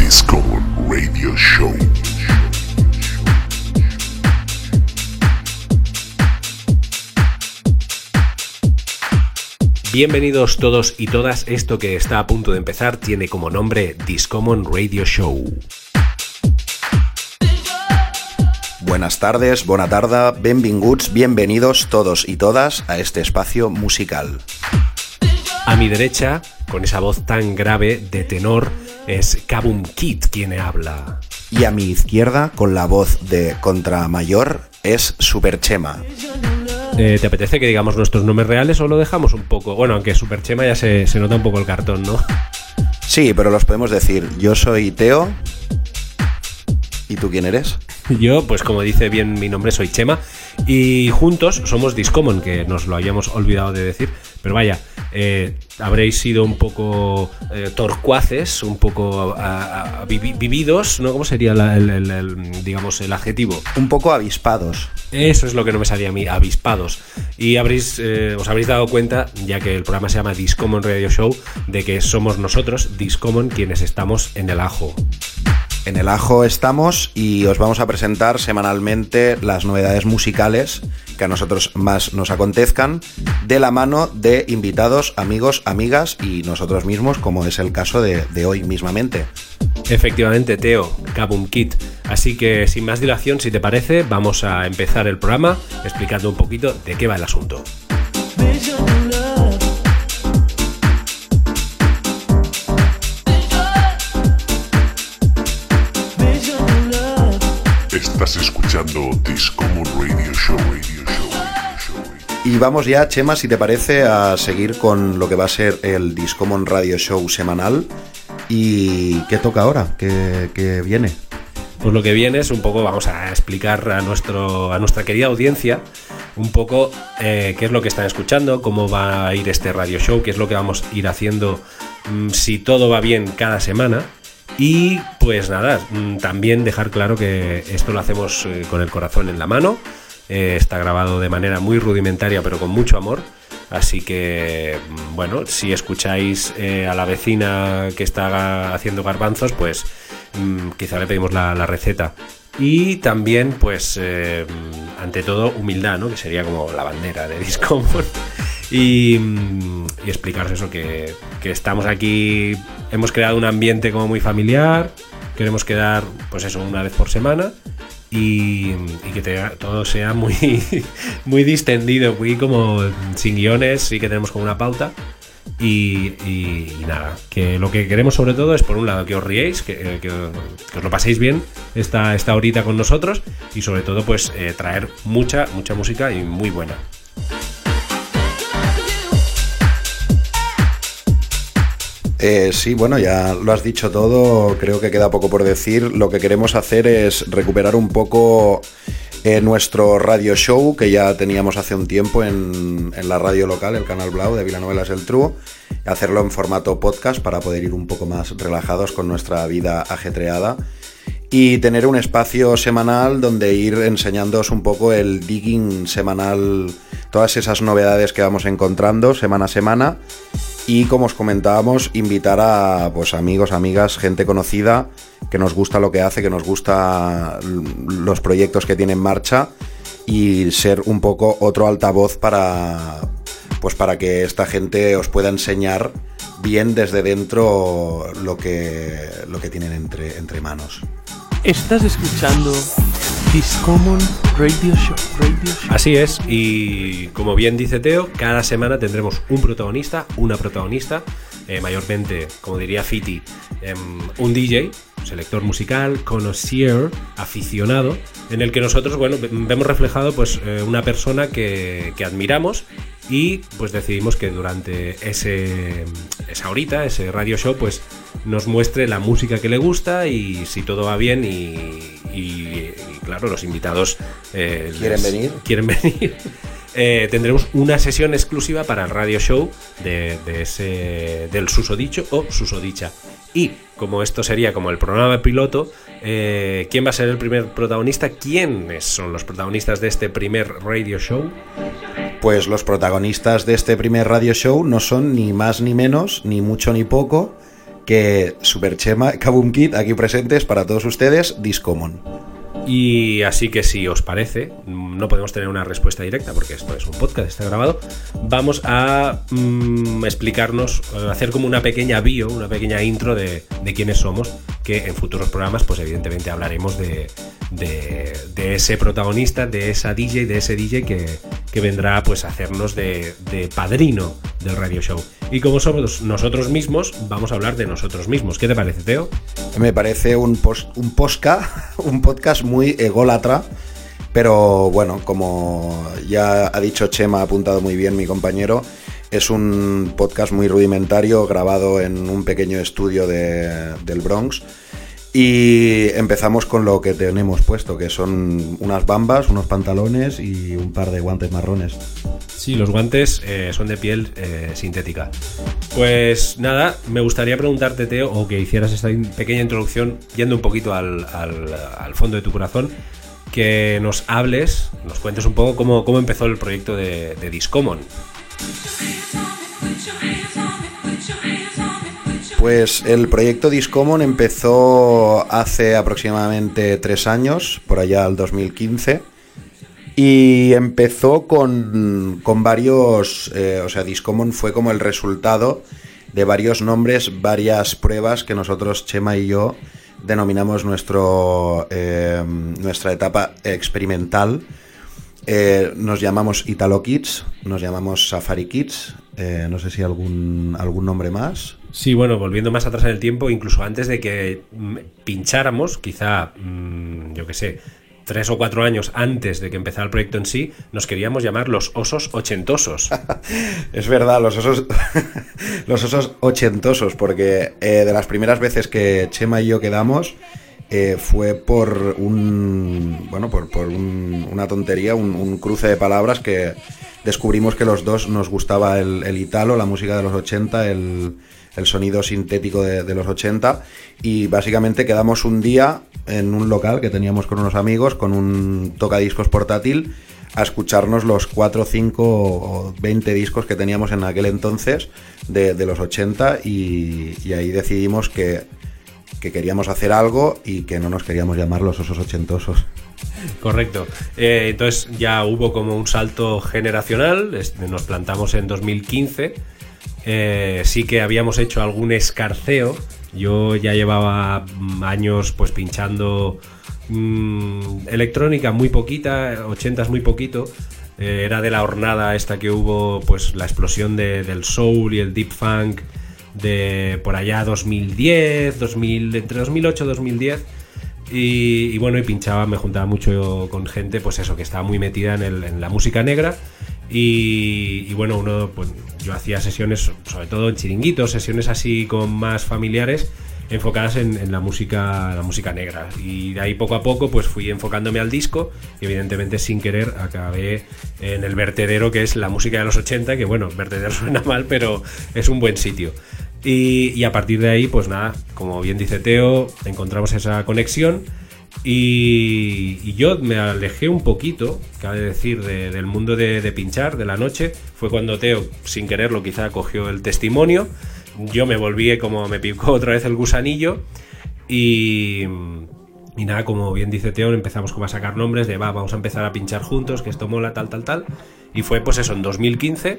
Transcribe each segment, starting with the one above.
Discover Radio Show. Bienvenidos todos y todas, esto que está a punto de empezar tiene como nombre Discommon Radio Show. Buenas tardes, buena tarda, benvinguts, bienvenidos todos y todas a este espacio musical. A mi derecha, con esa voz tan grave de tenor, es Kabum Kid quien habla. Y a mi izquierda, con la voz de contramayor, es Superchema. Eh, ¿Te apetece que digamos nuestros nombres reales o lo dejamos un poco? Bueno, aunque Superchema ya se, se nota un poco el cartón, ¿no? Sí, pero los podemos decir. Yo soy Teo. ¿Y tú quién eres? Yo, pues como dice bien mi nombre, soy Chema. Y juntos somos Discommon, que nos lo habíamos olvidado de decir. Pero vaya, eh, habréis sido un poco eh, torcuaces, un poco a- a- vivi- vividos, ¿no? ¿Cómo sería la- el, el- el, digamos, el adjetivo? Un poco avispados. Eso es lo que no me salía a mí, avispados. Y habréis, eh, os habréis dado cuenta, ya que el programa se llama Discommon Radio Show, de que somos nosotros, Discommon, quienes estamos en el ajo. En el ajo estamos y os vamos a presentar semanalmente las novedades musicales que a nosotros más nos acontezcan de la mano de invitados, amigos, amigas y nosotros mismos, como es el caso de, de hoy mismamente. Efectivamente, Teo, Kabum Kit. Así que sin más dilación, si te parece, vamos a empezar el programa explicando un poquito de qué va el asunto. Escuchando Discommon Radio Show. Radio Show. Radio Show. Y vamos ya, Chema, si te parece, a seguir con lo que va a ser el Discommon Radio Show semanal. ¿Y qué toca ahora? ¿Qué, qué viene? Pues lo que viene es un poco, vamos a explicar a, nuestro, a nuestra querida audiencia un poco eh, qué es lo que están escuchando, cómo va a ir este radio show, qué es lo que vamos a ir haciendo mm, si todo va bien cada semana. Y pues nada, mm, también dejar claro que esto lo hacemos eh, con el corazón en la mano. Eh, está grabado de manera muy rudimentaria pero con mucho amor. Así que, mm, bueno, si escucháis eh, a la vecina que está haciendo garbanzos, pues mm, quizá le pedimos la, receta. Y también, pues, ante todo, humildad, ¿no? Que sería como la bandera de Discomfort. Y, mm, y explicaros eso, que, que estamos aquí, hemos creado un ambiente como muy familiar, queremos quedar, pues eso, una vez por semana y, que todo sea muy, muy distendido, muy como sin guiones, sí que tenemos como una pauta. Y, nada, que lo que queremos sobre todo es por un lado que os riéis, que, eh, os lo paséis bien esta, esta horita con nosotros y sobre todo pues eh, traer mucha, mucha música y muy buena. Eh, sí, bueno, ya lo has dicho todo, creo que queda poco por decir. Lo que queremos hacer es recuperar un poco eh, nuestro radio show que ya teníamos hace un tiempo en, la radio local, el Canal Blau de Vilanovelas El True, hacerlo en formato podcast para poder ir un poco más relajados con nuestra vida ajetreada y tener un espacio semanal donde ir enseñándoos un poco el digging semanal, todas esas novedades que vamos encontrando semana a semana y como os comentábamos, invitar a pues amigos, amigas, gente conocida que nos gusta lo que hace, que nos gusta los proyectos que tiene en marcha y ser un poco otro altavoz para pues para que esta gente os pueda enseñar bien desde dentro lo que lo que tienen entre, entre manos. Estás escuchando Discommon Radio Show. Radio Show. Así es, y como bien dice Teo, cada semana tendremos un protagonista, una protagonista, eh, mayormente, como diría Fiti, em, un DJ, selector musical, connoisseur, aficionado, en el que nosotros, bueno, ve- vemos reflejado pues eh, una persona que, que admiramos y pues decidimos que durante ese, esa horita, ese radio show, pues nos muestre la música que le gusta y si todo va bien y, y- y, claro, los invitados eh, ¿Quieren venir? quieren venir. Eh, tendremos una sesión exclusiva para el radio show de, de ese, del susodicho o susodicha. Y como esto sería como el programa piloto, eh, ¿quién va a ser el primer protagonista? ¿Quiénes son los protagonistas de este primer radio show? Pues los protagonistas de este primer radio show no son ni más ni menos, ni mucho ni poco, que Superchema, Kaboom Kid, aquí presentes para todos ustedes, Discommon. Y así que si os parece, no podemos tener una respuesta directa porque esto es un podcast, está grabado. Vamos a mm, explicarnos, eh, hacer como una pequeña bio, una pequeña intro de, de quiénes somos, que en futuros programas, pues evidentemente hablaremos de, de, ese protagonista, de esa DJ, de ese DJ que, que vendrá pues a hacernos de padrino del radio show. Y como somos nosotros mismos, vamos a hablar de nosotros mismos. ¿Qué te parece, Teo? Me parece un, post, un, posca, un podcast muy ególatra, pero bueno, como ya ha dicho Chema, ha apuntado muy bien mi compañero, es un podcast muy rudimentario, grabado en un pequeño estudio de, del Bronx. Y empezamos con lo que tenemos puesto, que son unas bambas, unos pantalones y un par de guantes marrones. Sí, los guantes eh, son de piel eh, sintética. Pues nada, me gustaría preguntarte, Teo, o que hicieras esta pequeña introducción, yendo un poquito al, al- al fondo de tu corazón, que nos hables, nos cuentes un poco cómo, cómo empezó el proyecto de, de Discommon. Pues el proyecto Discommon empezó hace aproximadamente tres años, por allá al 2015. Y empezó con, con varios, eh, o sea, Discommon fue como el resultado de varios nombres, varias pruebas que nosotros, Chema y yo, denominamos nuestro, eh, nuestra etapa experimental. Eh, nos llamamos Italo Kids, nos llamamos Safari Kids, eh, no sé si algún, algún nombre más. Sí, bueno, volviendo más atrás en el tiempo, incluso antes de que mm, pincháramos, quizá, mm, yo qué sé, tres o cuatro años antes de que empezara el proyecto en sí, nos queríamos llamar los osos ochentosos. Es verdad, los osos, los osos ochentosos, porque eh, de las primeras veces que Chema y yo quedamos eh, fue por un, bueno, por, por un- una tontería, un, un cruce de palabras que descubrimos que los dos nos gustaba el, el italo, la música de los 80, el, el sonido sintético de, los 80 y básicamente quedamos un día en un local que teníamos con unos amigos con un tocadiscos portátil a escucharnos los 4, 5 o 20 discos que teníamos en aquel entonces de, los 80 y, ahí decidimos que, que queríamos hacer algo y que no nos queríamos llamar los osos ochentosos. Correcto. Eh, entonces ya hubo como un salto generacional, nos plantamos en 2015, eh, sí que habíamos hecho algún escarceo, yo ya llevaba mm, años pues pinchando mm, electrónica muy poquita, 80 muy poquito, eh, era de la hornada esta que hubo pues la explosión de- del soul y el deep funk de por allá 2010, 2000, entre 2008 y 2010. Y, bueno, y pinchaba, me juntaba mucho con gente, pues eso, que estaba muy metida en la música negra. Y, y bueno, uno, pues yo hacía sesiones, sobre todo en chiringuitos, sesiones así con más familiares, enfocadas en, en la música la música negra. Y de ahí poco a poco, pues fui enfocándome al disco, y evidentemente sin querer acabé en el vertedero que es la música de los 80, que bueno, vertedero suena mal, pero es un buen sitio. Y, y a partir de ahí, pues nada, como bien dice Teo, encontramos esa conexión. Y, yo me alejé un poquito, cabe decir, de- del mundo de, de pinchar, de la noche. Fue cuando Teo, sin quererlo, quizá cogió el testimonio. Yo me volví como me picó otra vez el gusanillo. Y, y nada, como bien dice Teo, empezamos como a sacar nombres de va, vamos a empezar a pinchar juntos, que esto mola, tal, tal, tal. Y fue pues eso, en 2015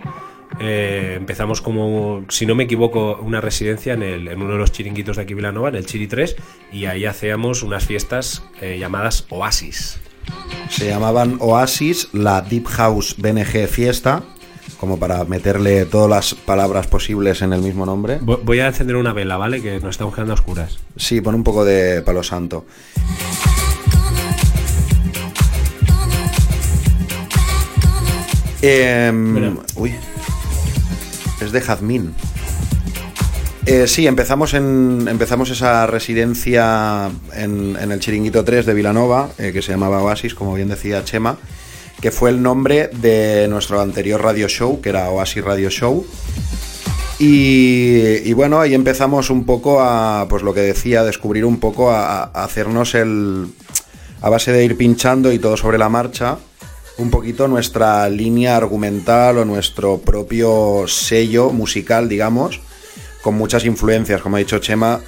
eh, empezamos como, si no me equivoco, una residencia en, el- en uno de los chiringuitos de aquí Vilanova, en el Chiri 3, y ahí hacíamos unas fiestas eh, llamadas Oasis. Se llamaban Oasis, la Deep House BNG Fiesta, como para meterle todas las palabras posibles en el mismo nombre. Vo- Voy a encender una vela, ¿vale? Que nos estamos quedando a oscuras. Sí, pon un poco de palo santo. Espera. uy, es de Jazmín. Eh, sí, empezamos, en, empezamos esa residencia en, el Chiringuito 3 de Vilanova, eh, que se llamaba Oasis, como bien decía Chema, que fue el nombre de nuestro anterior radio show, que era Oasis Radio Show. Y, bueno, ahí empezamos un poco a, pues lo que decía, descubrir un poco, a hacernos el, a base de ir pinchando y todo sobre la marcha, un poquito nuestra línea argumental o nuestro propio sello musical, digamos, con muchas influencias, como ha dicho Chema,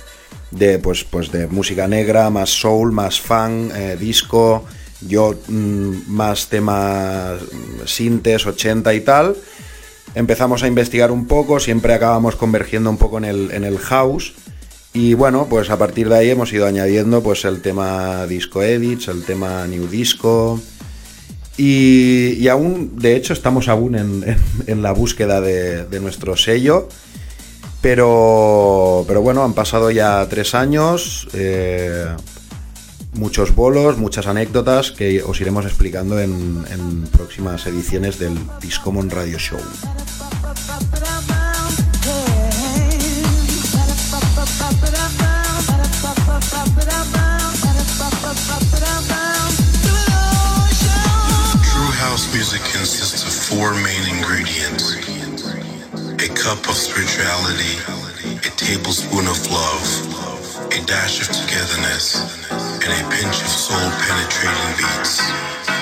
de pues, pues de música negra, más soul, más funk, eh, disco, yo mm, más temas sintes, 80 y tal. Empezamos a investigar un poco, siempre acabamos convergiendo un poco en el, en el house. Y bueno, pues a partir de ahí hemos ido añadiendo pues el tema disco edits, el tema new disco. Y, aún, de hecho, estamos aún en, la búsqueda de, nuestro sello. Pero, pero bueno, han pasado ya tres años, eh, muchos bolos, muchas anécdotas que os iremos explicando en, en próximas ediciones del Discommon Radio Show. Music consists of four main ingredients a cup of spirituality, a tablespoon of love, a dash of togetherness, and a pinch of soul penetrating beats.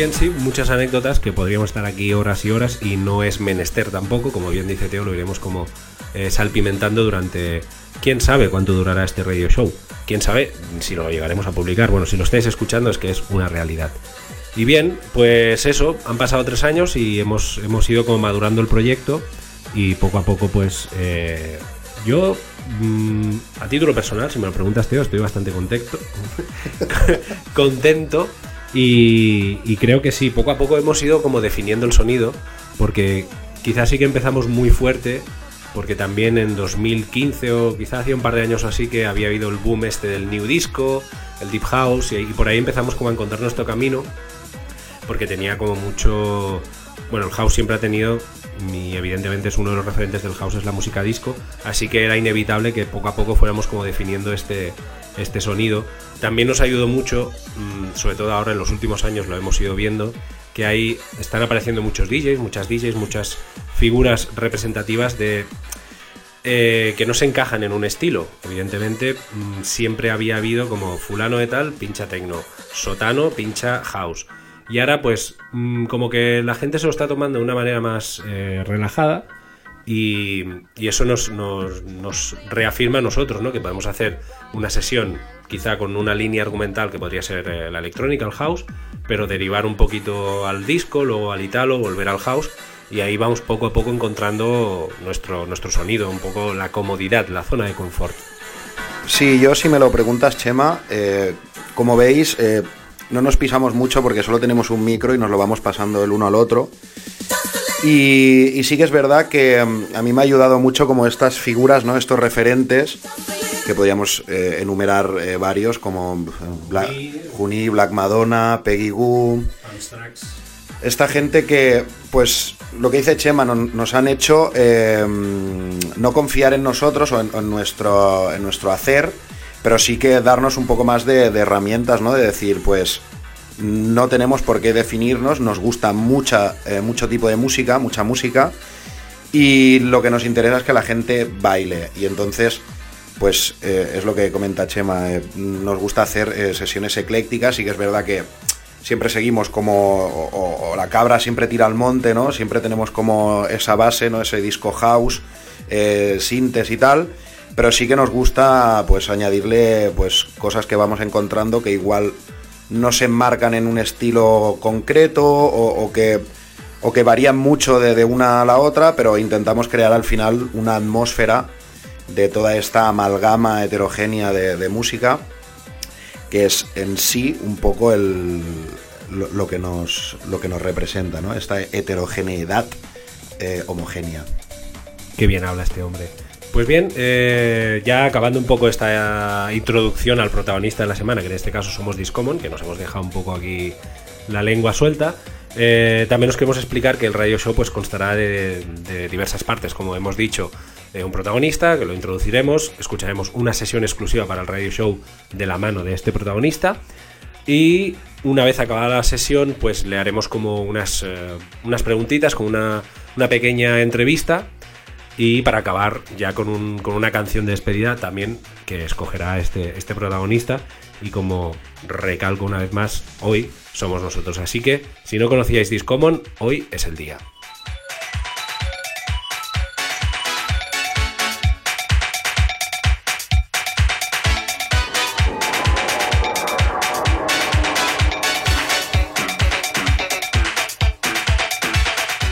Bien, sí, muchas anécdotas que podríamos estar aquí horas y horas y no es menester tampoco, como bien dice Teo, lo iremos como eh, salpimentando durante... ¿Quién sabe cuánto durará este radio show? ¿Quién sabe si lo llegaremos a publicar? Bueno, si lo estáis escuchando es que es una realidad. Y bien, pues eso, han pasado tres años y hemos, hemos ido como madurando el proyecto y poco a poco pues eh, yo mm, a título personal, si me lo preguntas Teo, estoy bastante contento, contento y, creo que sí, poco a poco hemos ido como definiendo el sonido, porque quizás sí que empezamos muy fuerte, porque también en 2015 o quizás hace un par de años así que había habido el boom este del new disco, el deep house, y, por ahí empezamos como a encontrar nuestro camino, porque tenía como mucho... Bueno, el house siempre ha tenido, y evidentemente es uno de los referentes del house, es la música disco, así que era inevitable que poco a poco fuéramos como definiendo este, este sonido. También nos ayudó mucho, mm, sobre todo ahora en los últimos años lo hemos ido viendo, que ahí están apareciendo muchos DJs, muchas DJs, muchas figuras representativas de eh, que no se encajan en un estilo. Evidentemente, mm, siempre había habido como fulano de tal, pincha tecno, sotano, pincha house. Y ahora, pues, mm, como que la gente se lo está tomando de una manera más eh, relajada y, eso nos, nos, reafirma a nosotros, ¿no? Que podemos hacer una sesión quizá con una línea argumental que podría ser eh, la electrónica, el house, pero derivar un poquito al disco, luego al italo, volver al house y ahí vamos poco a poco encontrando nuestro, nuestro sonido, un poco la comodidad, la zona de confort. Sí, yo si me lo preguntas, Chema, eh, como veis, no nos pisamos mucho porque solo tenemos un micro y nos lo vamos pasando el uno al otro. Y, sí que es verdad que mm, a mí me ha ayudado mucho como estas figuras, ¿no? Estos referentes, que podríamos eh, enumerar eh, varios, como Black, Juni, Black Madonna, Peggy Goo. Esta gente que, pues, lo que dice Chema, nos han hecho eh, no confiar en nosotros o en, nuestro, en nuestro hacer, pero sí que darnos un poco más de, herramientas, ¿no? De decir, pues, no tenemos por qué definirnos, nos gusta mucha, eh, mucho tipo de música, mucha música, y lo que nos interesa es que la gente baile. Y entonces, pues eh, es lo que comenta Chema, eh, nos gusta hacer sesiones eclécticas y que es verdad que siempre seguimos como, o, la cabra siempre tira al monte, ¿no? Siempre tenemos como esa base, ¿no? Ese disco house, sintes y tal. Pero sí que nos gusta pues añadirle pues cosas que vamos encontrando que igual no se enmarcan en un estilo concreto o, que, o que varían mucho de, una a la otra, pero intentamos crear al final una atmósfera de toda esta amalgama heterogénea de, música, que es en sí un poco el, lo, que, nos, lo que nos representa, ¿no? esta heterogeneidad eh, homogénea. Qué bien habla este hombre. Pues bien, eh, ya acabando un poco esta introducción al protagonista de la semana, que en este caso somos Discommon, que nos hemos dejado un poco aquí la lengua suelta, Eh, también os queremos explicar que el radio show pues constará de, diversas partes, como hemos dicho, eh, un protagonista que lo introduciremos, escucharemos una sesión exclusiva para el radio show de la mano de este protagonista y una vez acabada la sesión pues le haremos como unas, unas preguntitas, con una, una pequeña entrevista y para acabar ya con, un- con una canción de despedida también que escogerá este, este protagonista. Y como recalco una vez más, hoy somos nosotros. Así que si no conocíais Discommon, hoy es el día.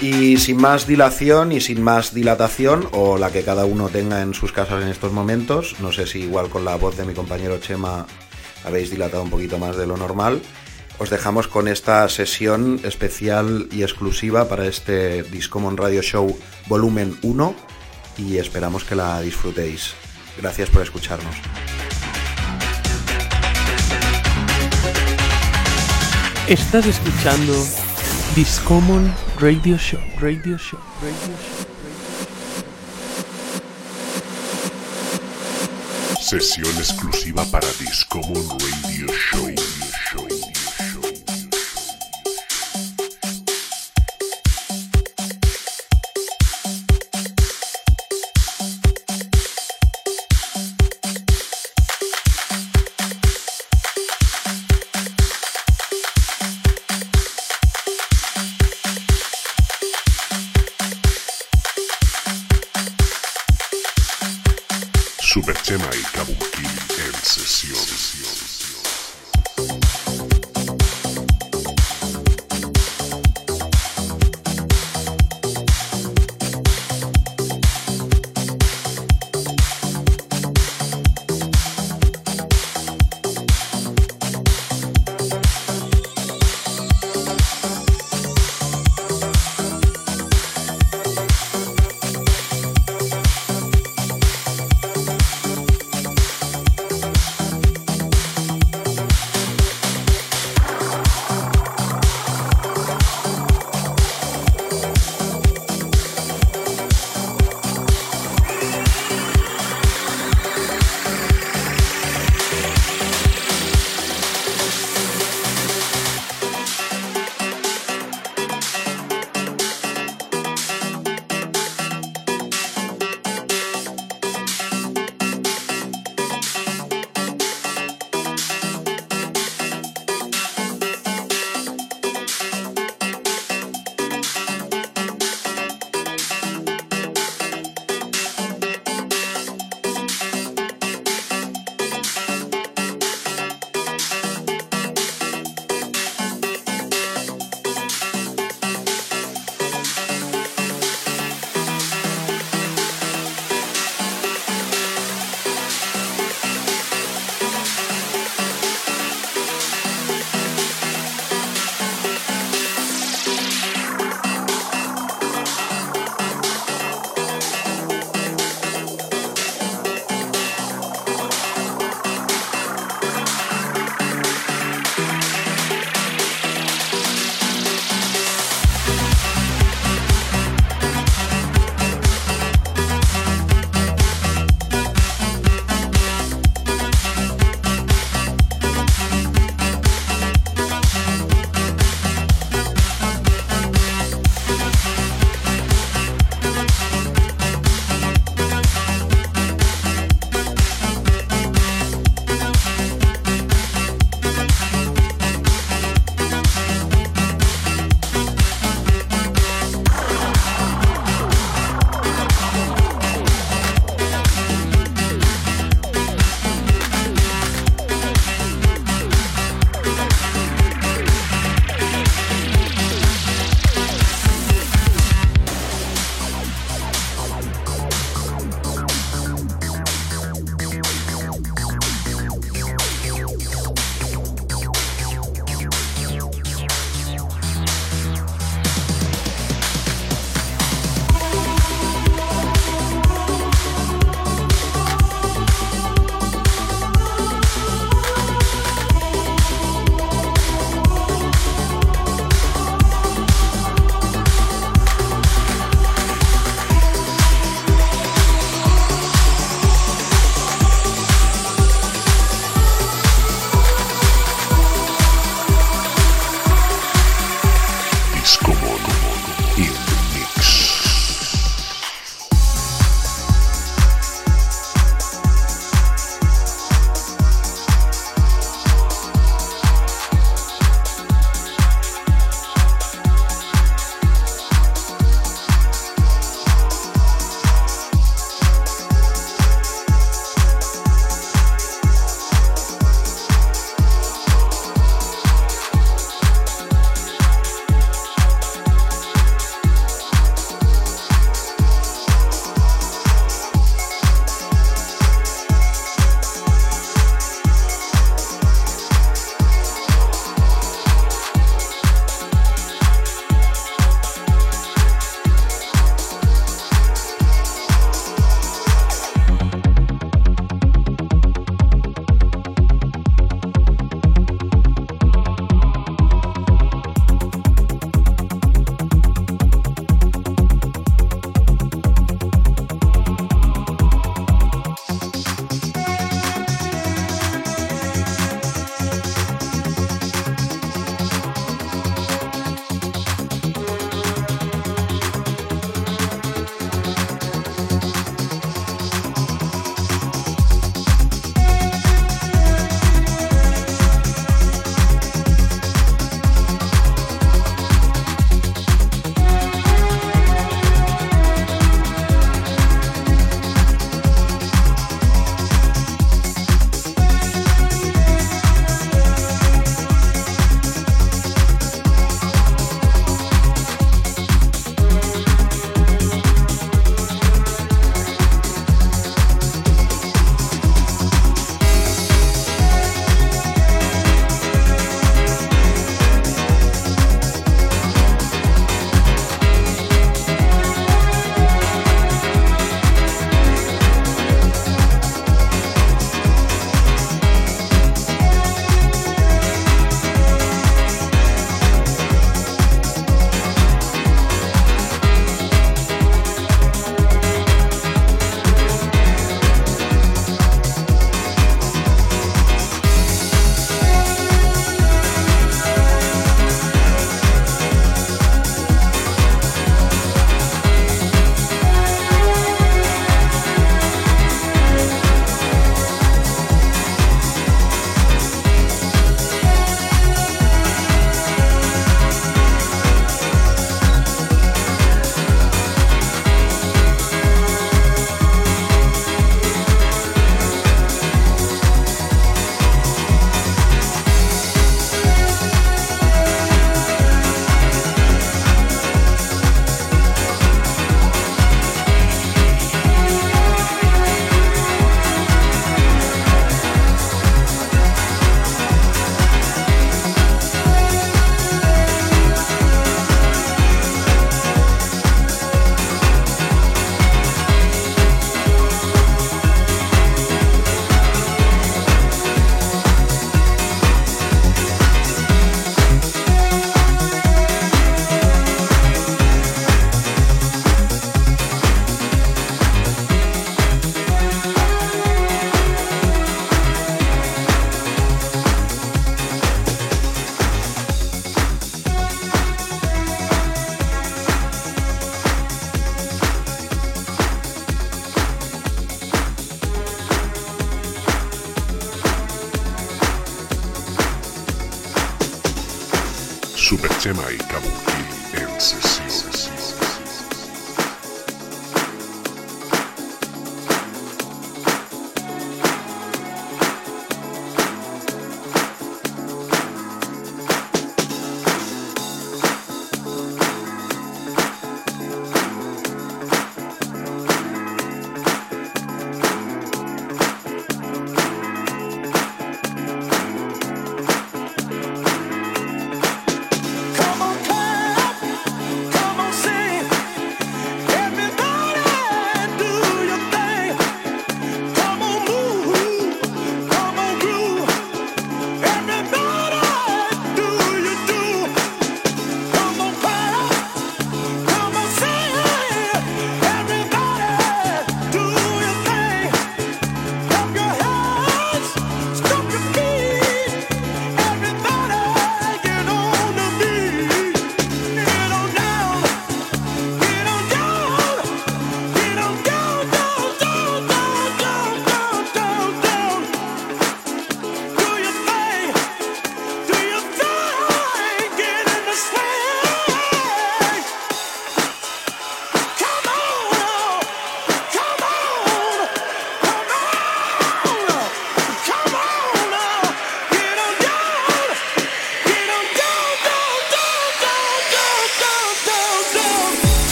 Y sin más dilación y sin más dilatación, o la que cada uno tenga en sus casas en estos momentos, no sé si igual con la voz de mi compañero Chema habéis dilatado un poquito más de lo normal, os dejamos con esta sesión especial y exclusiva para este Discommon Radio Show Volumen 1 y esperamos que la disfrutéis. Gracias por escucharnos. Estás escuchando Discommon Radio Show, Radio Show, Radio Show. Sesión exclusiva para Discommon Radio Show. Show, Chema y Kabuki en sesión.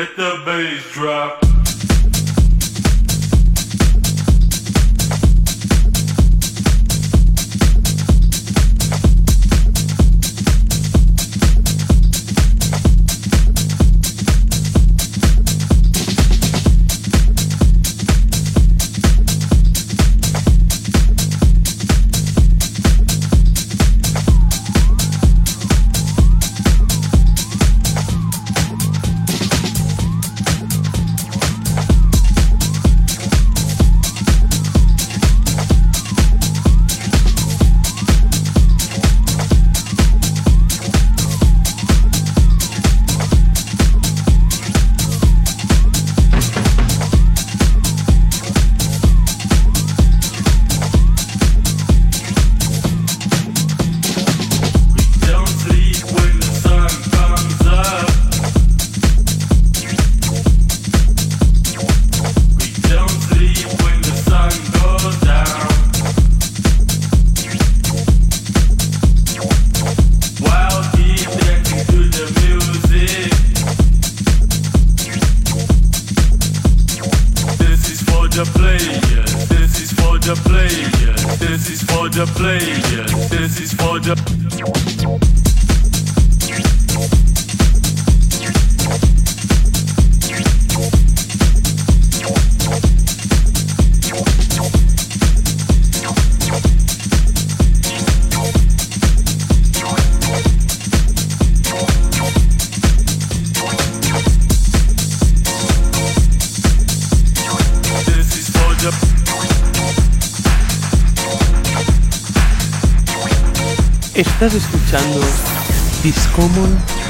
Hit the bass drop.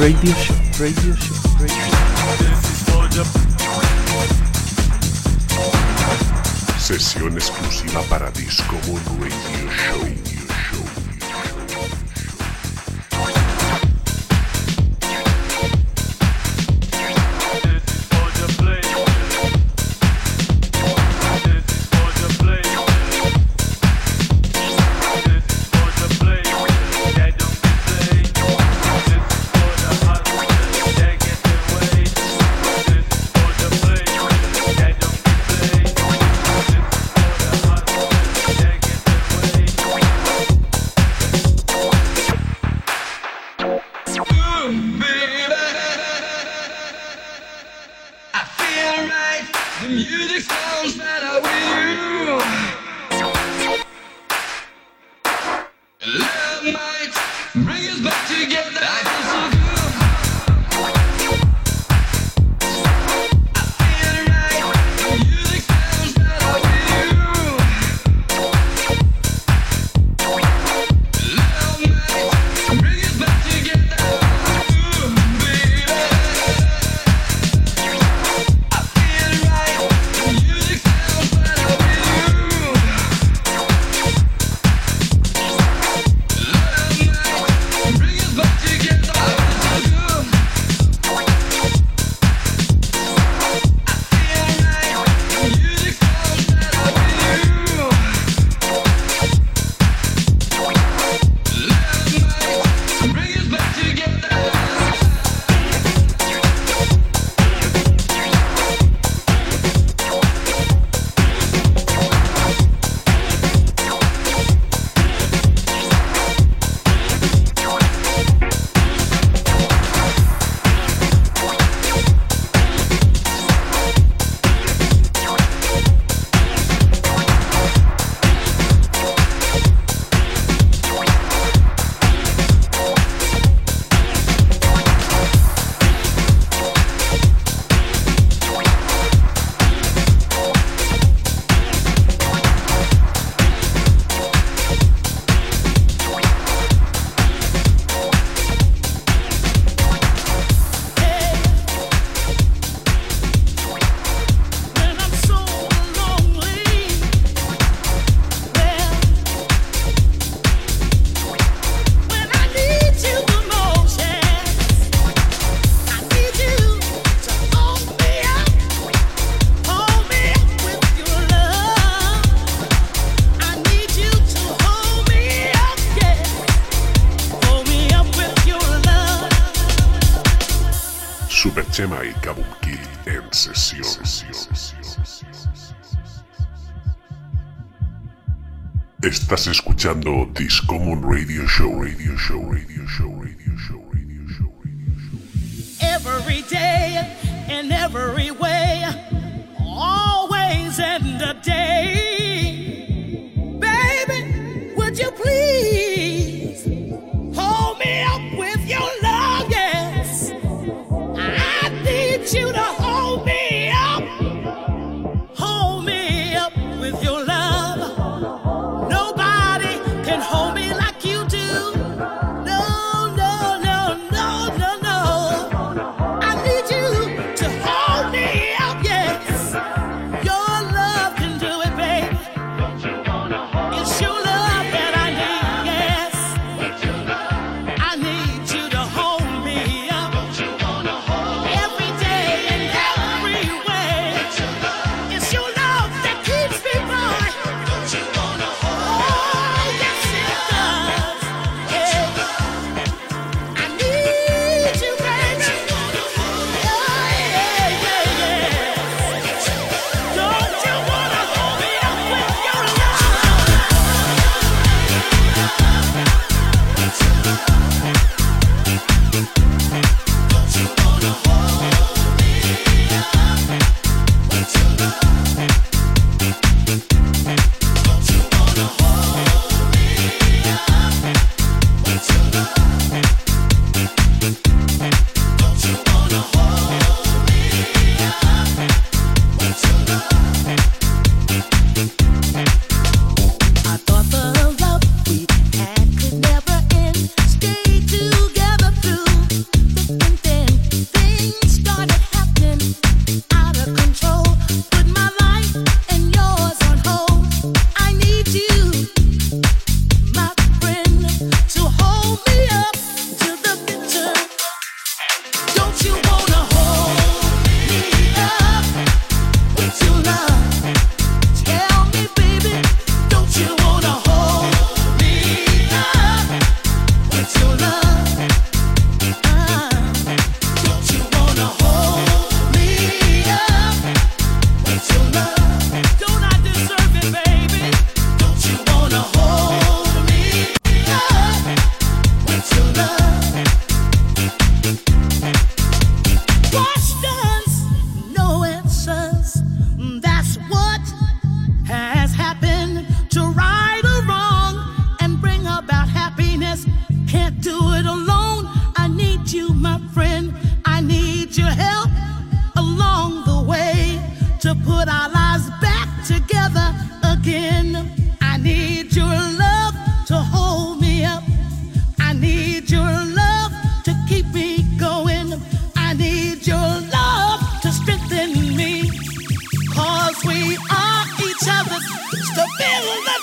Radio Show. Radio Show. Radio Show. Sesión exclusiva para Disco Moon Radio Show. Estás escuchando Discommon Radio Show, Radio Show, Radio Show, Radio Show, Radio Show, Radio Show. Every day, in every way, always and a day. Baby, would you please hold me up with your love? Yes, I need you to.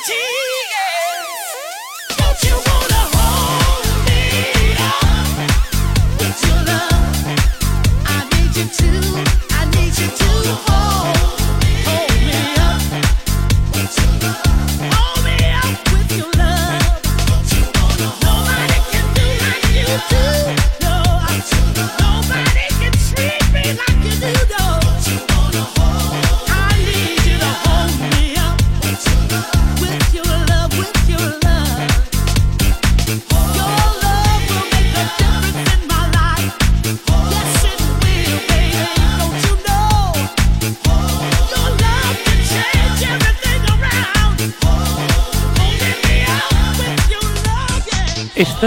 Jesus.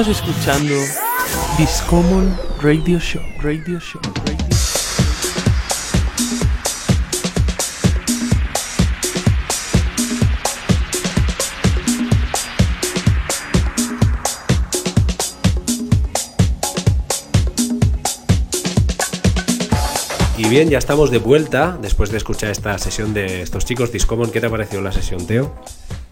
Estás escuchando Discommon Radio Show. Radio Show. Radio Show. Y bien, ya estamos de vuelta después de escuchar esta sesión de estos chicos Discommon. ¿Qué te ha parecido la sesión, Teo?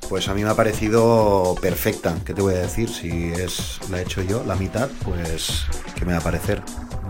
Pues a mí me ha parecido perfecta. ¿Qué te voy a decir? Si es la he hecho yo, la mitad, pues ¿qué me va a parecer?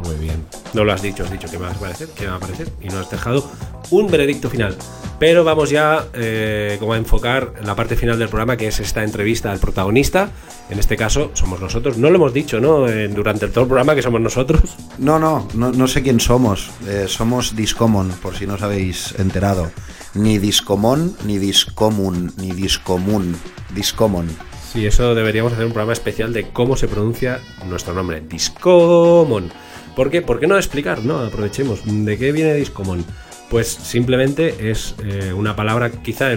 Muy bien. No lo has dicho, has dicho que me va a parecer, que me va a parecer. Y no has dejado un veredicto final. Pero vamos ya eh, como a enfocar la parte final del programa, que es esta entrevista al protagonista. En este caso, somos nosotros. No lo hemos dicho, ¿no? Eh, durante todo el programa que somos nosotros. No, no, no, no sé quién somos. Eh, somos Discommon, por si no os habéis enterado. Ni Discomon, ni Discomun, ni Discomun. Discommon. Sí, eso deberíamos hacer un programa especial de cómo se pronuncia nuestro nombre. Discomon. ¿Por qué? ¿Por qué no explicar? No, aprovechemos. ¿De qué viene Discomon? Pues simplemente es eh, una palabra quizá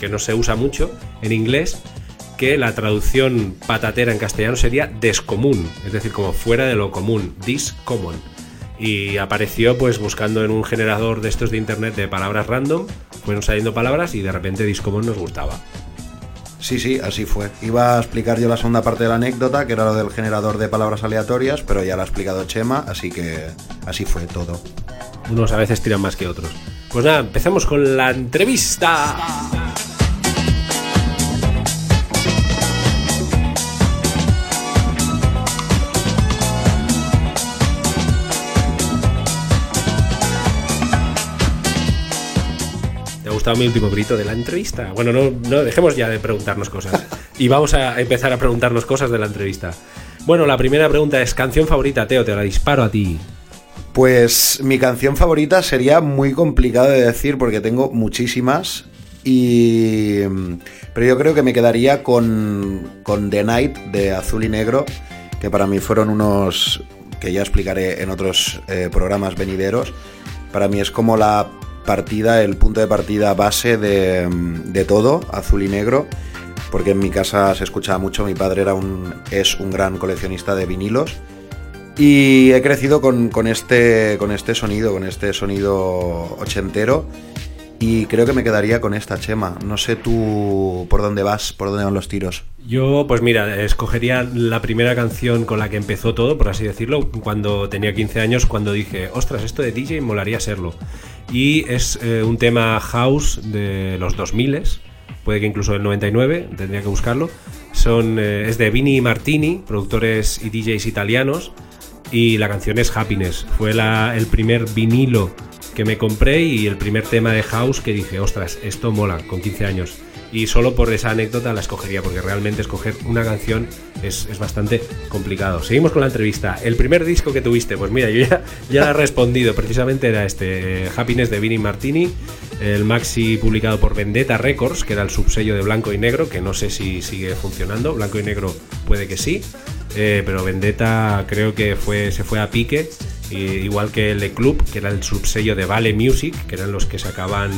que no se usa mucho en inglés, que la traducción patatera en castellano sería descomún, es decir, como fuera de lo común, discommon. Y apareció pues buscando en un generador de estos de internet de palabras random, fueron saliendo palabras y de repente discommon nos gustaba. Sí, sí, así fue. Iba a explicar yo la segunda parte de la anécdota, que era lo del generador de palabras aleatorias, pero ya lo ha explicado Chema, así que así fue todo. Unos a veces tiran más que otros. Pues nada, empezamos con la entrevista. Gustado mi último grito de la entrevista? Bueno, no, no dejemos ya de preguntarnos cosas. Y vamos a empezar a preguntarnos cosas de la entrevista. Bueno, la primera pregunta es canción favorita, Teo, te la disparo a ti. Pues mi canción favorita sería muy complicado de decir porque tengo muchísimas. Y. Pero yo creo que me quedaría con, con The Night de Azul y Negro, que para mí fueron unos. que ya explicaré en otros eh, programas venideros. Para mí es como la partida, el punto de partida base de, de todo, Azul y Negro. Porque en mi casa se escuchaba mucho, mi padre era un, es un gran coleccionista de vinilos. Y he crecido con, con este, con este sonido, con este sonido ochentero. Y creo que me quedaría con esta chema. No sé tú por dónde vas, por dónde van los tiros. Yo, pues mira, escogería la primera canción con la que empezó todo, por así decirlo, cuando tenía 15 años, cuando dije, ostras, esto de DJ molaría serlo. Y es eh, un tema house de los 2000 puede que incluso del 99, tendría que buscarlo. Son, eh, es de Vini Martini, productores y DJs italianos, y la canción es Happiness. Fue el primer vinilo que me compré y el primer tema de house que dije, ostras, esto mola, con 15 años. Y solo por esa anécdota la escogería, porque realmente escoger una canción es, es bastante complicado. Seguimos con la entrevista. El primer disco que tuviste, pues mira, yo ya, ya he respondido, precisamente era este, eh, Happiness de Vinnie Martini, el maxi publicado por Vendetta Records, que era el subsello de Blanco y Negro, que no sé si sigue funcionando, Blanco y Negro puede que sí, eh, pero Vendetta creo que fue, se fue a pique, y igual que el de Club, que era el subsello de Vale Music, que eran los que sacaban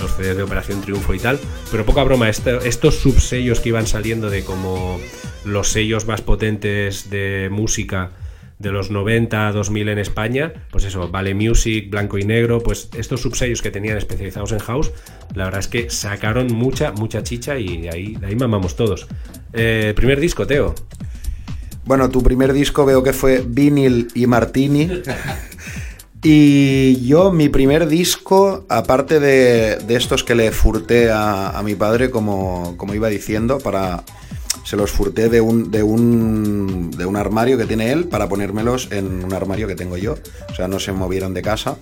los CDs de Operación Triunfo y tal. Pero poca broma, este- estos subsellos que iban saliendo de como los sellos más potentes de música de los 90 a 2000 en España, pues eso, Vale Music, Blanco y Negro, pues estos subsellos que tenían especializados en house, la verdad es que sacaron mucha, mucha chicha y de ahí, ahí mamamos todos. Eh, primer disco, Teo. Bueno, tu primer disco veo que fue Vinyl y Martini. Y yo, mi primer disco, aparte de, de estos que le furté a, a mi padre, como, como iba diciendo, para. Se los furté de un, de, un, de un armario que tiene él para ponérmelos en un armario que tengo yo. O sea, no se movieron de casa.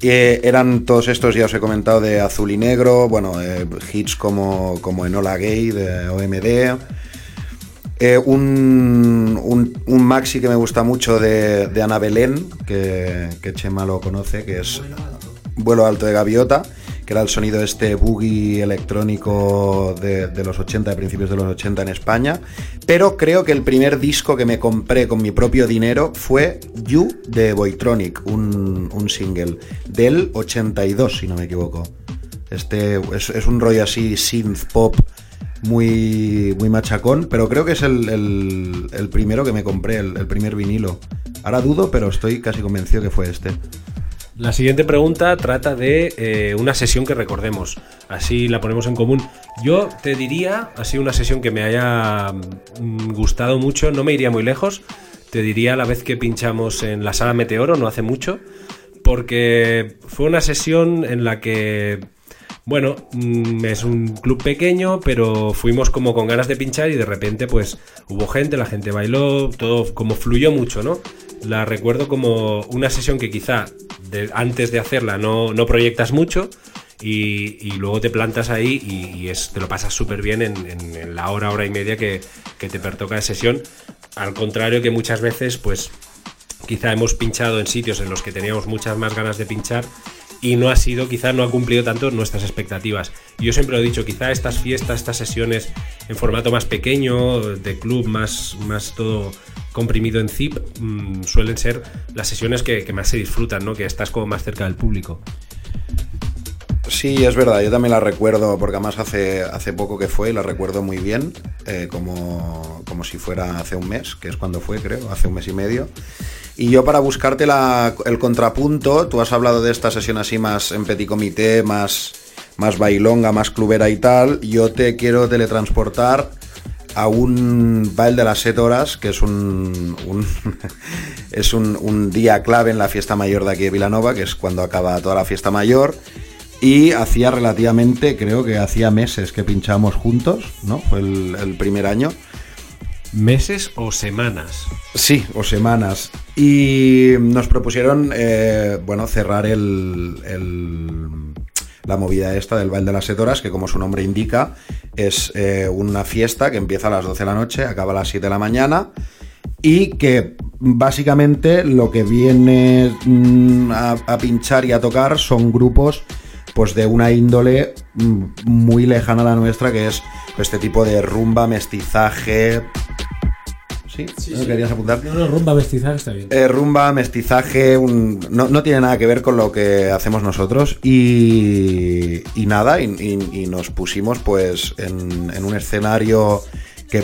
Y, eh, eran todos estos, ya os he comentado, de azul y negro, bueno, eh, hits como, como Enola Gay, de OMD. Eh, un, un- maxi que me gusta mucho de, de Ana Belén, que, que Chema lo conoce, que es Vuelo Alto de Gaviota, que era el sonido este boogie electrónico de, de los 80, de principios de los 80 en España. Pero creo que el primer disco que me compré con mi propio dinero fue You de Boytronic, un, un single del 82, si no me equivoco. Este es, es un rollo así synth pop muy, muy machacón, pero creo que es el, el- primero que me compré, el, el primer vinilo. Ahora dudo, pero estoy casi convencido que fue este. La siguiente pregunta trata de eh, una sesión que recordemos. Así la ponemos en común. Yo te diría, así una sesión que me haya mm, gustado mucho, no me iría muy lejos. Te diría la vez que pinchamos en la sala Meteoro, no hace mucho, porque fue una sesión en la que, bueno, mm, es un club pequeño, pero fuimos como con ganas de pinchar y de repente pues hubo gente, la gente bailó, todo como fluyó mucho, ¿no? la recuerdo como una sesión que quizá de- antes de hacerla no, proyectas mucho y, luego te plantas ahí y, y te lo pasas súper bien en, en- en la hora, hora y media que, que te pertoca de sesión. Al contrario que muchas veces, pues quizá hemos pinchado en sitios en los que teníamos muchas más ganas de pinchar y no ha sido, quizá no ha cumplido tanto nuestras expectativas. Yo siempre lo he dicho, quizá estas fiestas, estas sesiones en formato más pequeño, de club, más, más todo comprimido en zip, mm, suelen ser las sesiones que, que más se disfrutan, ¿no? Que estás como más cerca del público. Sí, es verdad, yo también la recuerdo, porque además hace, hace poco que fue y la recuerdo muy bien, eh, como, como si fuera hace un mes, que es cuando fue, creo, hace un mes y medio. Y yo para buscarte el contrapunto, tú has hablado de esta sesión así más en petit comité, más, más bailonga, más clubera y tal, yo te quiero teletransportar a un baile de las 7 horas, que es un, es un, día clave en la fiesta mayor de aquí de Vilanova, que es cuando acaba toda la fiesta mayor. Y hacía relativamente, creo que hacía meses que pinchamos juntos, ¿no? Fue el primer año. ¿Meses o semanas? Sí, o semanas. Y nos propusieron, eh, bueno, cerrar el, la movida esta del baile de las Siete horas, que como su nombre indica, es eh, una fiesta que empieza a las 12 de la noche, acaba a las 7 de la mañana, y que básicamente lo que viene mm, a, a pinchar y a tocar son grupos pues de una índole mm, muy lejana a la nuestra, que es este tipo de rumba, mestizaje... ¿Sí? ¿No querías apuntar? No, no, rumba vestizaje está bien. Eh, rumba, mestizaje, un- no, no tiene nada que ver con lo que hacemos nosotros y, y nada, y, y- y nos pusimos pues en, en un escenario que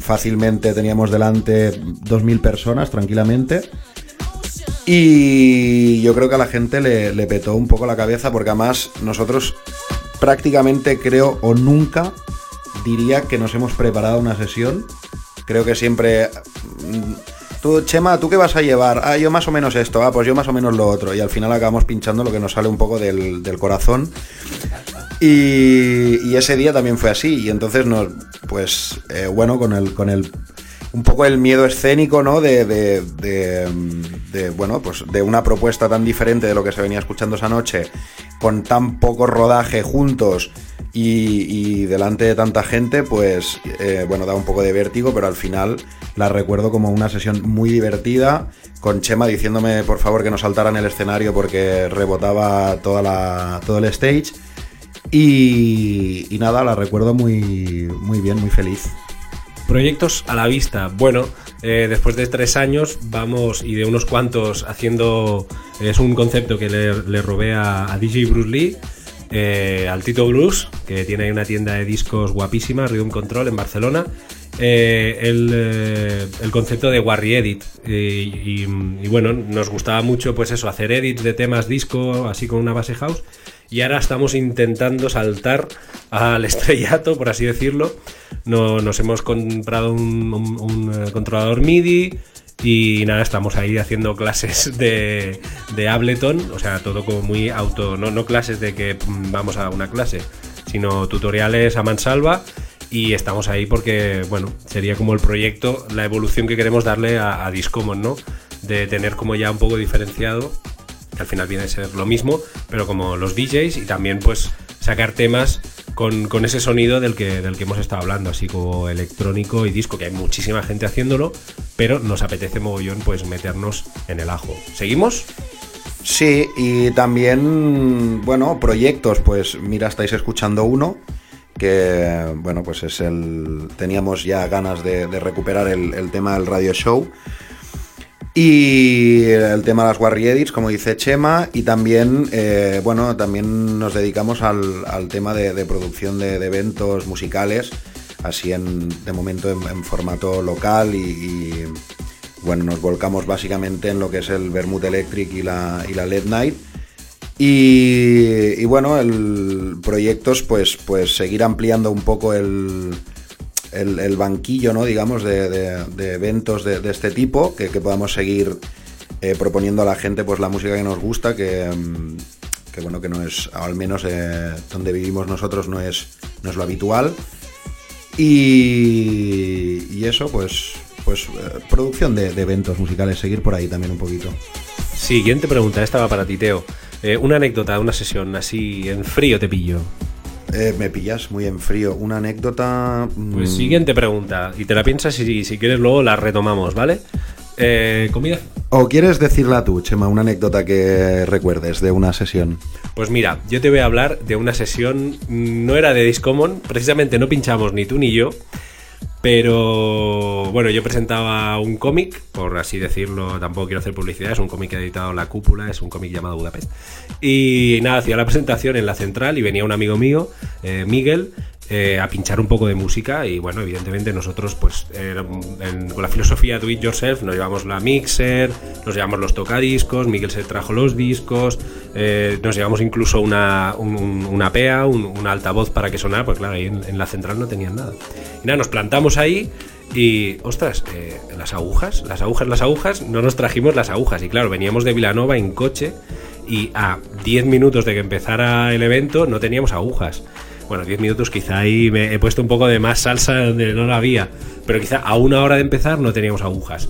fácilmente teníamos delante 2.000 personas tranquilamente y yo creo que a la gente le, le petó un poco la cabeza porque además nosotros prácticamente creo o nunca diría que nos hemos preparado una sesión. Creo que siempre... mm, Tú, Chema, ¿tú qué vas a llevar? Ah, yo más o menos esto, ah, pues yo más o menos lo otro. Y al final acabamos pinchando lo que nos sale un poco del, del corazón. Y, ese día también fue así. Y entonces nos, pues, eh, bueno, con el, con el, un poco el miedo escénico, ¿no? De, bueno, pues de una propuesta tan diferente de lo que se venía escuchando esa noche, con tan poco rodaje juntos y, delante de tanta gente, pues, eh, bueno, da un poco de vértigo, pero al final la recuerdo como una sesión muy divertida, con Chema diciéndome por favor que no saltara en el escenario porque rebotaba toda la, todo el stage. Y, y nada, la recuerdo muy, muy bien, muy feliz. Proyectos a la vista. Bueno, eh, después de tres años vamos y de unos cuantos haciendo. Es un concepto que le, robé a, DJ Bruce Lee, eh, al Tito Bruce, que tiene una tienda de discos guapísima, Rhythm Control, en Barcelona. eh, el, concepto de Warry Edit. Y, y- y bueno, nos gustaba mucho, pues eso, hacer edits de temas disco, así con una base house. Y ahora estamos intentando saltar al estrellato, por así decirlo. No, nos hemos comprado un, eh, controlador MIDI y nada, estamos ahí haciendo clases de, de Ableton, o sea, todo como muy auto, no, no clases de que mm, vamos a una clase, sino tutoriales a mansalva y estamos ahí porque, bueno, sería como el proyecto, la evolución que queremos darle a, a Discommon, ¿no? De tener como ya un poco diferenciado que al final viene a ser lo mismo, pero como los DJs y también pues sacar temas con, con ese sonido del que, del que hemos estado hablando, así como electrónico y disco, que hay muchísima gente haciéndolo, pero nos apetece mogollón pues meternos en el ajo. ¿Seguimos? Sí, y también, bueno, proyectos, pues mira, estáis escuchando uno que, bueno, pues es el... Teníamos ya ganas de, de recuperar el, el tema del radio show. Y el tema de las Warri Edits, como dice Chema, y también, eh, bueno, también nos dedicamos al, al tema de, producción de, eventos musicales, así en, de momento en, formato local y, y, bueno, nos volcamos básicamente en lo que es el Vermouth Electric y la, y la LED Night. Y, y bueno, el proyectos, pues, pues seguir ampliando un poco el, el, banquillo, ¿no? Digamos, de, eventos de, este tipo, que, podamos seguir eh, proponiendo a la gente pues la música que nos gusta, que, mm, bueno, que no es, al menos eh, donde vivimos nosotros no es, no es lo habitual. Y, eso, pues pues eh, producción de, eventos musicales, seguir por ahí también un poquito. Siguiente pregunta, esta va para ti, Teo. Una anécdota una sesión así en frío te pillo. Eh, me pillas muy en frío. Una anécdota. mm, Pues siguiente pregunta, y te la piensas y si quieres luego la retomamos, ¿vale? Eh, comida. ¿O quieres decirla tú, Chema, una anécdota que recuerdes de una sesión? Pues mira, yo te voy a hablar de una sesión, mm, no era de Discommon, precisamente no pinchamos ni tú ni yo, pero bueno, yo presentaba un cómic, por así decirlo, tampoco quiero hacer publicidad, es un cómic que ha editado La Cúpula, es un cómic llamado Budapest. Y nada, hacía la presentación en la central y venía un amigo mío, eh, Miguel, eh, a pinchar un poco de música y bueno, evidentemente nosotros pues en- con la filosofía do it yourself nos llevamos la mixer, nos llevamos los tocadiscos, Miguel se trajo los discos, eh, nos llevamos incluso una, un- un- una PEA, un, un altavoz para que sonara, pues claro, ahí en, en la central no tenían nada. Y nada, nos plantamos ahí y, ostras, eh, las agujas, las agujas, las agujas, no nos trajimos las agujas y claro, veníamos de Vilanova en coche y a 10 minutos de que empezara el evento no teníamos agujas. Bueno, 10 minutos quizá ahí me he puesto un poco de más salsa donde no la había, pero quizá a una hora de empezar no teníamos agujas.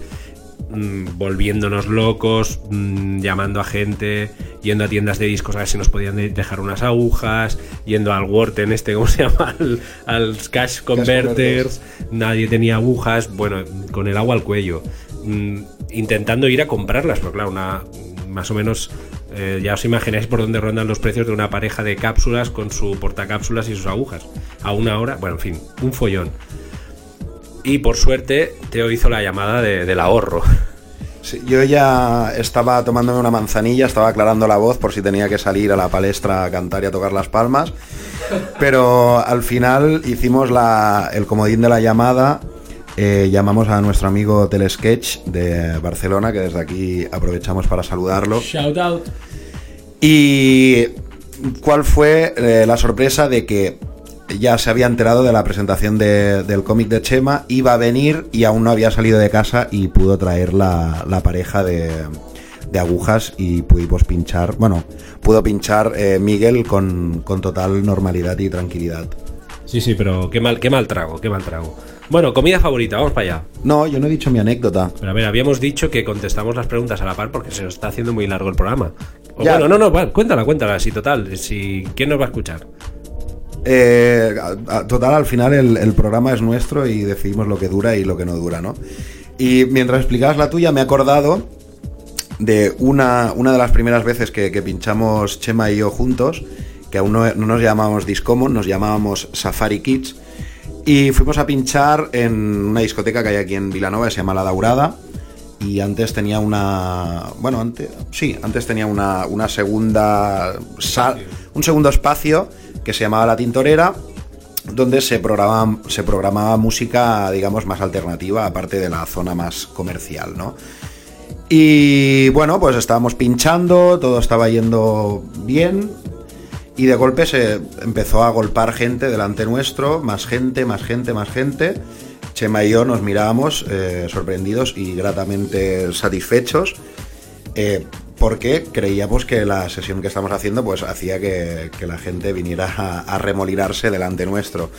Mm, volviéndonos locos, mm, llamando a gente, yendo a tiendas de discos a ver si nos podían de- dejar unas agujas, yendo al Wharton este, ¿cómo se llama? Al, al Cash Converters, nadie tenía agujas, bueno, con el agua al cuello. Mm, intentando ir a comprarlas, pero claro, una, más o menos eh, ya os imagináis por dónde rondan los precios de una pareja de cápsulas con su portacápsulas y sus agujas. A una hora, bueno, en fin, un follón. Y por suerte, Teo hizo la llamada de- del ahorro. Yo ya estaba tomándome una manzanilla, estaba aclarando la voz por si tenía que salir a la palestra a cantar y a tocar las palmas. Pero al final hicimos la- el comodín de la llamada. Eh, llamamos a nuestro amigo Telesketch de Barcelona, que desde aquí aprovechamos para saludarlo. Shout out. Y cuál fue eh, la sorpresa de que ya se había enterado de la presentación de- del cómic de Chema, iba a venir y aún no había salido de casa y pudo traer la, la pareja de, de agujas y pudimos pinchar, bueno, pudo pinchar eh, Miguel con, con total normalidad y tranquilidad. Sí, sí, pero qué mal, qué mal trago, qué mal trago. Bueno, comida favorita, vamos para allá. No, yo no he dicho mi anécdota. Pero a ver, habíamos dicho que contestamos las preguntas a la par porque se nos está haciendo muy largo el programa. O Ya. bueno, no, no, va, cuéntala, cuéntala, si total, si ¿quién nos va a escuchar? Eh, a- a- total, al final el, el programa es nuestro y decidimos lo que dura y lo que no dura, ¿no? Y mientras explicabas la tuya, me he acordado de una, una de las primeras veces que, que pinchamos Chema y yo juntos, que aún no, no nos llamábamos Discommon, nos llamábamos Safari Kids, y fuimos a pinchar en una discoteca que hay aquí en Vilanova, que se llama La Daurada, y antes tenía una bueno antes sí antes tenía una, una segunda sal- un segundo espacio que se llamaba la tintorera donde se programaba se programaba música digamos más alternativa aparte de la zona más comercial no y bueno pues estábamos pinchando todo estaba yendo bien y de golpe se empezó a golpar gente delante nuestro, más gente, más gente, más gente. Chema y yo nos mirábamos eh, sorprendidos y gratamente satisfechos eh, porque creíamos que la sesión que estamos haciendo pues hacía que, la gente viniera a, a remolinarse delante nuestro.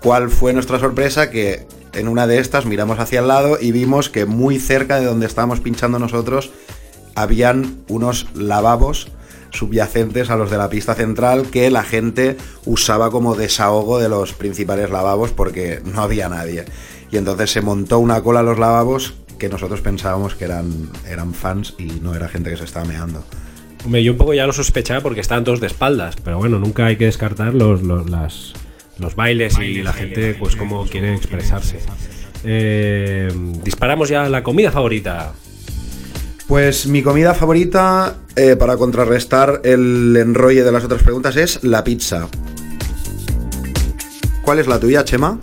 ¿Cuál fue nuestra sorpresa? Que en una de estas miramos hacia el lado y vimos que muy cerca de donde estábamos pinchando nosotros habían unos lavabos subyacentes a los de la pista central que la gente usaba como desahogo de los principales lavabos porque no había nadie. Y entonces se montó una cola a los lavabos que nosotros pensábamos que eran, eran fans y no era gente que se estaba meando. Hombre, yo un poco ya lo sospechaba porque estaban todos de espaldas, pero bueno, nunca hay que descartar los, los, las- los bailes y la gente, pues, cómo quiere expresarse. Eh, disparamos ya la comida favorita. Pues mi comida favorita, eh, para contrarrestar el enrolle de las otras preguntas, es la pizza. ¿Cuál es la tuya, Chema?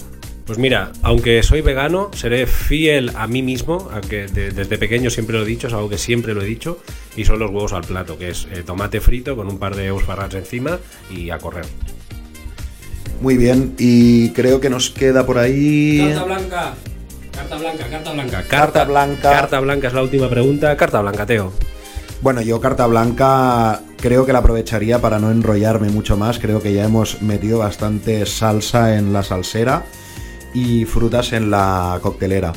Pues mira, aunque soy vegano, seré fiel a mí mismo, a que de- desde pequeño siempre lo he dicho, es algo que siempre lo he dicho, y son los huevos al plato, que es eh, tomate frito con un par de huevos farrats encima y a correr. Muy bien, y creo que nos queda por ahí... blanca. Carta blanca, carta blanca. Carta blanca. Carta blanca es la última pregunta. Carta blanca, Teo. Bueno, yo carta blanca creo que la aprovecharía para no enrollarme mucho más. Creo que ya hemos metido bastante salsa en la salsera y frutas en la coctelera.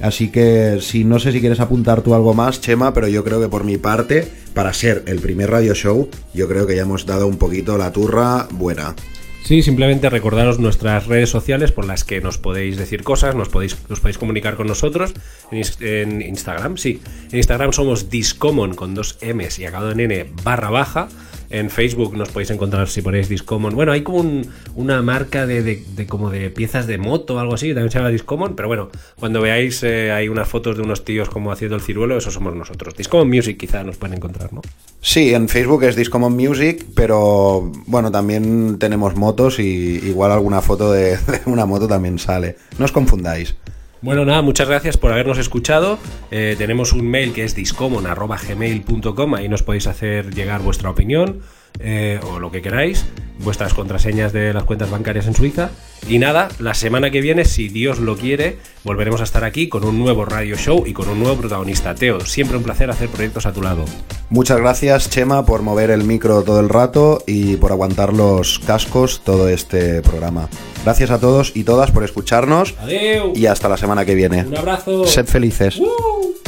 Así que si no sé si quieres apuntar tú algo más, Chema, pero yo creo que por mi parte, para ser el primer radio show, yo creo que ya hemos dado un poquito la turra buena. Sí, simplemente recordaros nuestras redes sociales por las que nos podéis decir cosas, nos podéis, podéis comunicar con nosotros. En, en Instagram, sí. En Instagram somos Discommon con dos M's y acabado en N barra baja. En Facebook nos podéis encontrar si ponéis Discommon. Bueno, hay como un- una marca de, como de piezas de moto o algo así, que también se llama Discommon, pero bueno, cuando veáis eh, hay unas fotos de unos tíos como haciendo el ciruelo, eso somos nosotros. Discommon Music quizá nos pueden encontrar, ¿no? Sí, en Facebook es Discommon Music, pero bueno, también tenemos motos y igual alguna foto de, de una moto también sale. No os confundáis. Bueno, nada, muchas gracias por habernos escuchado. Eh, tenemos un mail que es discommon.gmail.com, ahí nos podéis hacer llegar vuestra opinión eh, o lo que queráis, vuestras contraseñas de las cuentas bancarias en Suiza. Y nada, la semana que viene, si Dios lo quiere, volveremos a estar aquí con un nuevo radio show y con un nuevo protagonista. Teo, siempre un placer hacer proyectos a tu lado. Muchas gracias, Chema, por mover el micro todo el rato y por aguantar los cascos todo este programa. Gracias a todos y todas por escucharnos Adiós. y hasta la semana que viene. Un abrazo. Sed felices. ¡Uh!